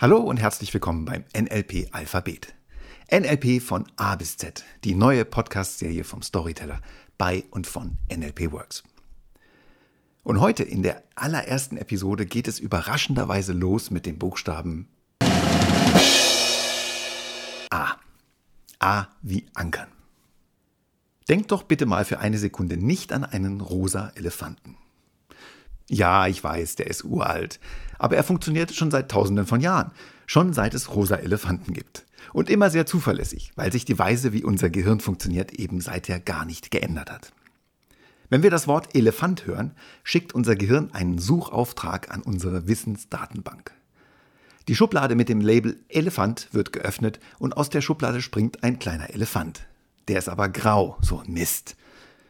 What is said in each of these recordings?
Hallo und herzlich willkommen beim NLP Alphabet. NLP von A bis Z, die neue Podcast-Serie vom Storyteller bei und von NLP Works. Und heute in der allerersten Episode geht es überraschenderweise los mit dem Buchstaben A. A wie Ankern. Denkt doch bitte mal für eine Sekunde nicht an einen rosa Elefanten. Ja, ich weiß, der ist uralt. Aber er funktioniert schon seit tausenden von Jahren. Schon seit es rosa Elefanten gibt. Und immer sehr zuverlässig, weil sich die Weise, wie unser Gehirn funktioniert, eben seither gar nicht geändert hat. Wenn wir das Wort Elefant hören, schickt unser Gehirn einen Suchauftrag an unsere Wissensdatenbank. Die Schublade mit dem Label Elefant wird geöffnet und aus der Schublade springt ein kleiner Elefant. Der ist aber grau, so Mist.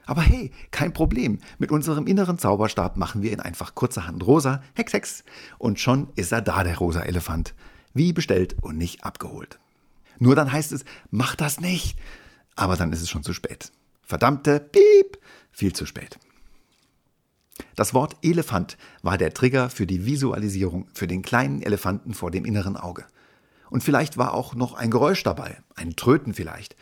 Aber hey, kein Problem. Mit unserem inneren Zauberstab machen wir ihn einfach kurzerhand rosa, hex hex, und schon ist er da, der rosa Elefant. Wie bestellt und nicht abgeholt. Nur dann heißt es, mach das nicht. Aber dann ist es schon zu spät. Verdammte Piep, viel zu spät. Das Wort Elefant war der Trigger für die Visualisierung für den kleinen Elefanten vor dem inneren Auge. Und vielleicht war auch noch ein Geräusch dabei, ein Tröten vielleicht.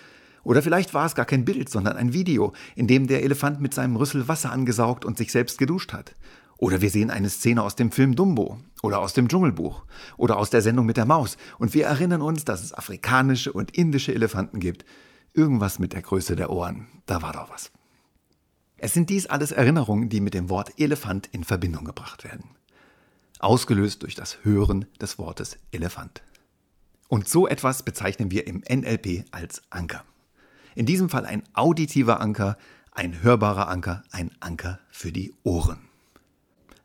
Oder vielleicht war es gar kein Bild, sondern ein Video, in dem der Elefant mit seinem Rüssel Wasser angesaugt und sich selbst geduscht hat. Oder wir sehen eine Szene aus dem Film Dumbo oder aus dem Dschungelbuch oder aus der Sendung mit der Maus und wir erinnern uns, dass es afrikanische und indische Elefanten gibt. Irgendwas mit der Größe der Ohren, da war doch was. Es sind dies alles Erinnerungen, die mit dem Wort Elefant in Verbindung gebracht werden. Ausgelöst durch das Hören des Wortes Elefant. Und so etwas bezeichnen wir im NLP als Anker. In diesem Fall ein auditiver Anker, ein hörbarer Anker, ein Anker für die Ohren.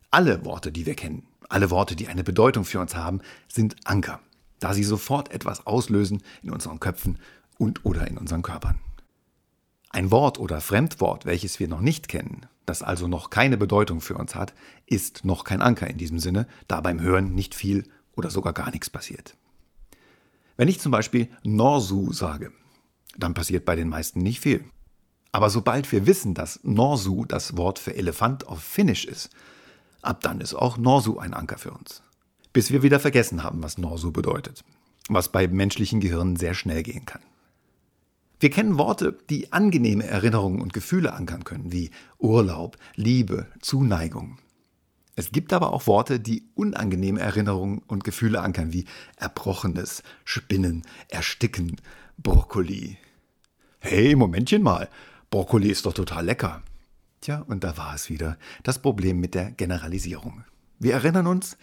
Alle Worte, die wir kennen, alle Worte, die eine Bedeutung für uns haben, sind Anker, da sie sofort etwas auslösen in unseren Köpfen und oder in unseren Körpern. Ein Wort oder Fremdwort, welches wir noch nicht kennen, das also noch keine Bedeutung für uns hat, ist noch kein Anker in diesem Sinne, da beim Hören nicht viel oder sogar gar nichts passiert. Wenn ich zum Beispiel Norsu sage, dann passiert bei den meisten nicht viel. Aber sobald wir wissen, dass Norsu das Wort für Elefant auf Finnisch ist, ab dann ist auch Norsu ein Anker für uns. Bis wir wieder vergessen haben, was Norsu bedeutet, was bei menschlichen Gehirnen sehr schnell gehen kann. Wir kennen Worte, die angenehme Erinnerungen und Gefühle ankern können, wie Urlaub, Liebe, Zuneigung. Es gibt aber auch Worte, die unangenehme Erinnerungen und Gefühle ankern, wie Erbrochenes, Spinnen, Ersticken, Brokkoli. Hey, Momentchen mal, Brokkoli ist doch total lecker. Tja, und da war es wieder, das Problem mit der Generalisierung. Wir erinnern uns,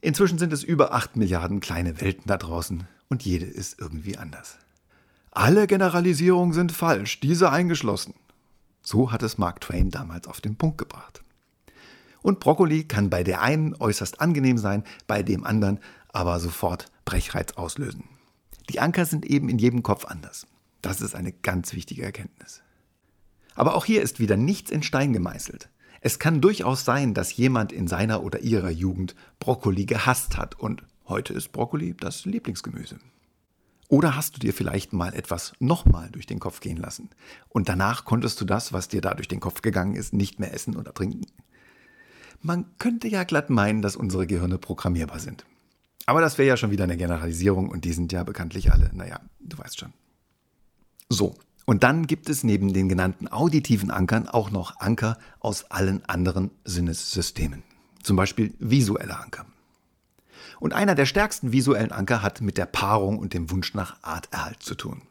inzwischen sind es über acht Milliarden kleine Welten da draußen und jede ist irgendwie anders. Alle Generalisierungen sind falsch, diese eingeschlossen. So hat es Mark Twain damals auf den Punkt gebracht. Und Brokkoli kann bei der einen äußerst angenehm sein, bei dem anderen aber sofort Brechreiz auslösen. Die Anker sind eben in jedem Kopf anders. Das ist eine ganz wichtige Erkenntnis. Aber auch hier ist wieder nichts in Stein gemeißelt. Es kann durchaus sein, dass jemand in seiner oder ihrer Jugend Brokkoli gehasst hat und heute ist Brokkoli das Lieblingsgemüse. Oder hast du dir vielleicht mal etwas nochmal durch den Kopf gehen lassen und danach konntest du das, was dir da durch den Kopf gegangen ist, nicht mehr essen oder trinken? Man könnte ja glatt meinen, dass unsere Gehirne programmierbar sind. Aber das wäre ja schon wieder eine Generalisierung und die sind ja bekanntlich alle, naja, du weißt schon. So, und dann gibt es neben den genannten auditiven Ankern auch noch Anker aus allen anderen Sinnessystemen. Zum Beispiel visuelle Anker. Und einer der stärksten visuellen Anker hat mit der Paarung und dem Wunsch nach Arterhalt zu tun.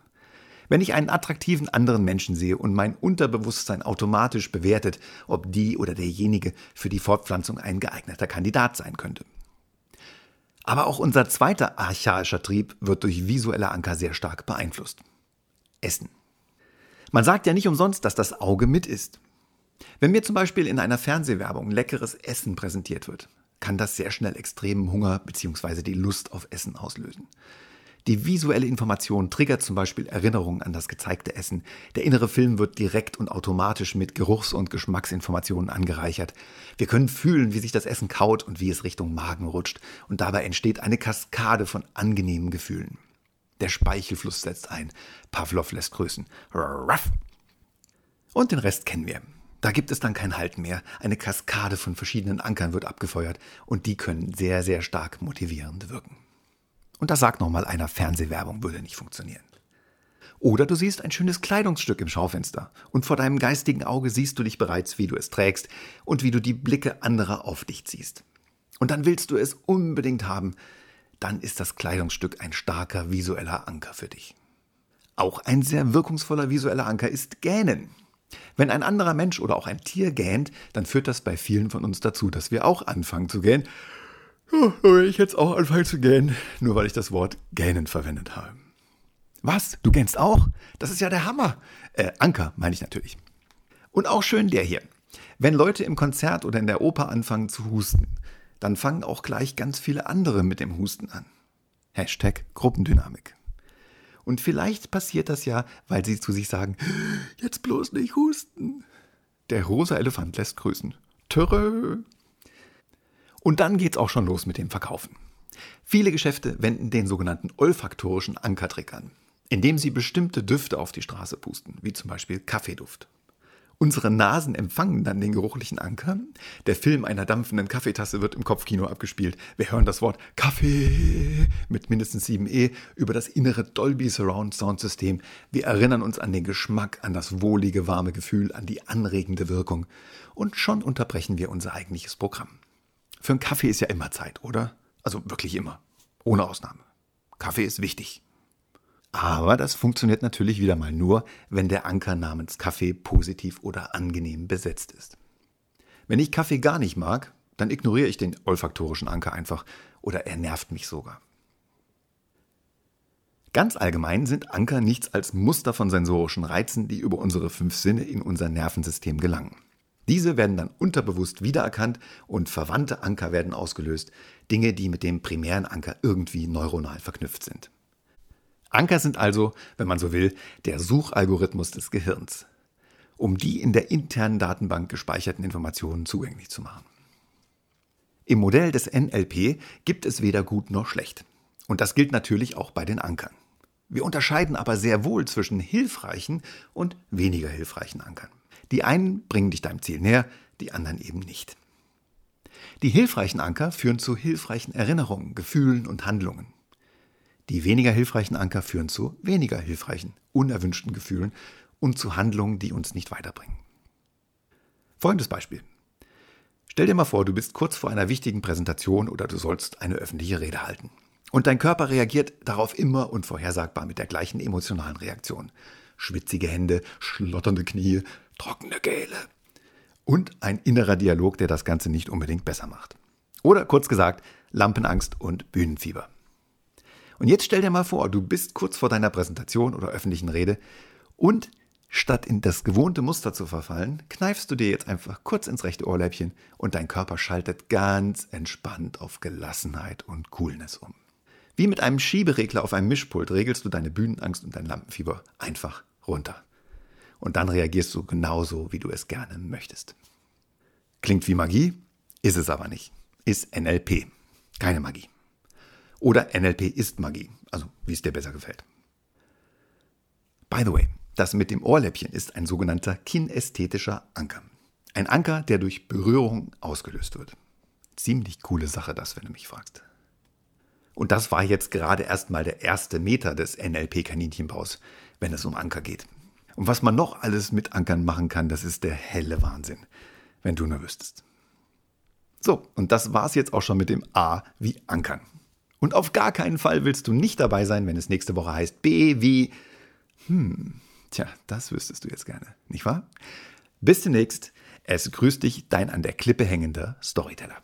Wenn ich einen attraktiven anderen Menschen sehe und mein Unterbewusstsein automatisch bewertet, ob die oder derjenige für die Fortpflanzung ein geeigneter Kandidat sein könnte. Aber auch unser zweiter archaischer Trieb wird durch visuelle Anker sehr stark beeinflusst. Essen. Man sagt ja nicht umsonst, dass das Auge mit ist. Wenn mir zum Beispiel in einer Fernsehwerbung leckeres Essen präsentiert wird, kann das sehr schnell extremen Hunger bzw. die Lust auf Essen auslösen. Die visuelle Information triggert zum Beispiel Erinnerungen an das gezeigte Essen. Der innere Film wird direkt und automatisch mit Geruchs- und Geschmacksinformationen angereichert. Wir können fühlen, wie sich das Essen kaut und wie es Richtung Magen rutscht. Und dabei entsteht eine Kaskade von angenehmen Gefühlen. Der Speichelfluss setzt ein. Pavlov lässt grüßen. Ruff. Und den Rest kennen wir. Da gibt es dann kein Halten mehr. Eine Kaskade von verschiedenen Ankern wird abgefeuert und die können sehr, sehr stark motivierend wirken. Und da sagt nochmal einer, Fernsehwerbung würde nicht funktionieren. Oder du siehst ein schönes Kleidungsstück im Schaufenster und vor deinem geistigen Auge siehst du dich bereits, wie du es trägst und wie du die Blicke anderer auf dich ziehst. Und dann willst du es unbedingt haben, dann ist das Kleidungsstück ein starker visueller Anker für dich. Auch ein sehr wirkungsvoller visueller Anker ist Gähnen. Wenn ein anderer Mensch oder auch ein Tier gähnt, dann führt das bei vielen von uns dazu, dass wir auch anfangen zu gähnen. Ich jetzt auch anfangen zu gähnen, nur weil ich das Wort gähnen verwendet habe. Was? Du gähnst auch? Das ist ja der Hammer. Äh, Anker, meine ich natürlich. Und auch schön der hier. Wenn Leute im Konzert oder in der Oper anfangen zu husten, dann fangen auch gleich ganz viele andere mit dem Husten an. Hashtag Gruppendynamik. Und vielleicht passiert das ja, weil sie zu sich sagen, jetzt bloß nicht husten. Der rosa Elefant lässt grüßen. Törö. Und dann geht's auch schon los mit dem Verkaufen. Viele Geschäfte wenden den sogenannten olfaktorischen Ankertrick an indem sie bestimmte Düfte auf die Straße pusten, wie zum Beispiel Kaffeeduft. Unsere Nasen empfangen dann den geruchlichen Anker. Der Film einer dampfenden Kaffeetasse wird im Kopfkino abgespielt. Wir hören das Wort Kaffee mit mindestens 7e über das innere Dolby Surround Sound System. Wir erinnern uns an den Geschmack, an das wohlige, warme Gefühl, an die anregende Wirkung. Und schon unterbrechen wir unser eigentliches Programm. Für einen Kaffee ist ja immer Zeit, oder? Also wirklich immer. Ohne Ausnahme. Kaffee ist wichtig. Aber das funktioniert natürlich wieder mal nur, wenn der Anker namens Kaffee positiv oder angenehm besetzt ist. Wenn ich Kaffee gar nicht mag, dann ignoriere ich den olfaktorischen Anker einfach oder er nervt mich sogar. Ganz allgemein sind Anker nichts als Muster von sensorischen Reizen, die über unsere fünf Sinne in unser Nervensystem gelangen. Diese werden dann unterbewusst wiedererkannt und verwandte Anker werden ausgelöst, Dinge, die mit dem primären Anker irgendwie neuronal verknüpft sind. Anker sind also, wenn man so will, der Suchalgorithmus des Gehirns, um die in der internen Datenbank gespeicherten Informationen zugänglich zu machen. Im Modell des NLP gibt es weder gut noch schlecht. Und das gilt natürlich auch bei den Ankern. Wir unterscheiden aber sehr wohl zwischen hilfreichen und weniger hilfreichen Ankern. Die einen bringen dich deinem Ziel näher, die anderen eben nicht. Die hilfreichen Anker führen zu hilfreichen Erinnerungen, Gefühlen und Handlungen. Die weniger hilfreichen Anker führen zu weniger hilfreichen, unerwünschten Gefühlen und zu Handlungen, die uns nicht weiterbringen. Folgendes Beispiel. Stell dir mal vor, du bist kurz vor einer wichtigen Präsentation oder du sollst eine öffentliche Rede halten. Und dein Körper reagiert darauf immer und vorhersagbar mit der gleichen emotionalen Reaktion. Schwitzige Hände, schlotternde Knie, trockene Gele. Und ein innerer Dialog, der das Ganze nicht unbedingt besser macht. Oder kurz gesagt, Lampenangst und Bühnenfieber. Und jetzt stell dir mal vor, du bist kurz vor deiner Präsentation oder öffentlichen Rede und statt in das gewohnte Muster zu verfallen, kneifst du dir jetzt einfach kurz ins rechte Ohrläppchen und dein Körper schaltet ganz entspannt auf Gelassenheit und Coolness um. Wie mit einem Schieberegler auf einem Mischpult regelst du deine Bühnenangst und dein Lampenfieber einfach runter. Und dann reagierst du genauso, wie du es gerne möchtest. Klingt wie Magie, ist es aber nicht. Ist NLP. Keine Magie. Oder NLP ist Magie, also wie es dir besser gefällt. By the way, das mit dem Ohrläppchen ist ein sogenannter kinästhetischer Anker. Ein Anker, der durch Berührung ausgelöst wird. Ziemlich coole Sache, das, wenn du mich fragst. Und das war jetzt gerade erstmal der erste Meter des NLP-Kaninchenbaus, wenn es um Anker geht. Und was man noch alles mit Ankern machen kann, das ist der helle Wahnsinn, wenn du nur wüsstest. So, und das war's jetzt auch schon mit dem A wie Ankern. Und auf gar keinen Fall willst du nicht dabei sein, wenn es nächste Woche heißt B wie, hm, tja, das wüsstest du jetzt gerne, nicht wahr? Bis demnächst. Es grüßt dich dein an der Klippe hängender Storyteller.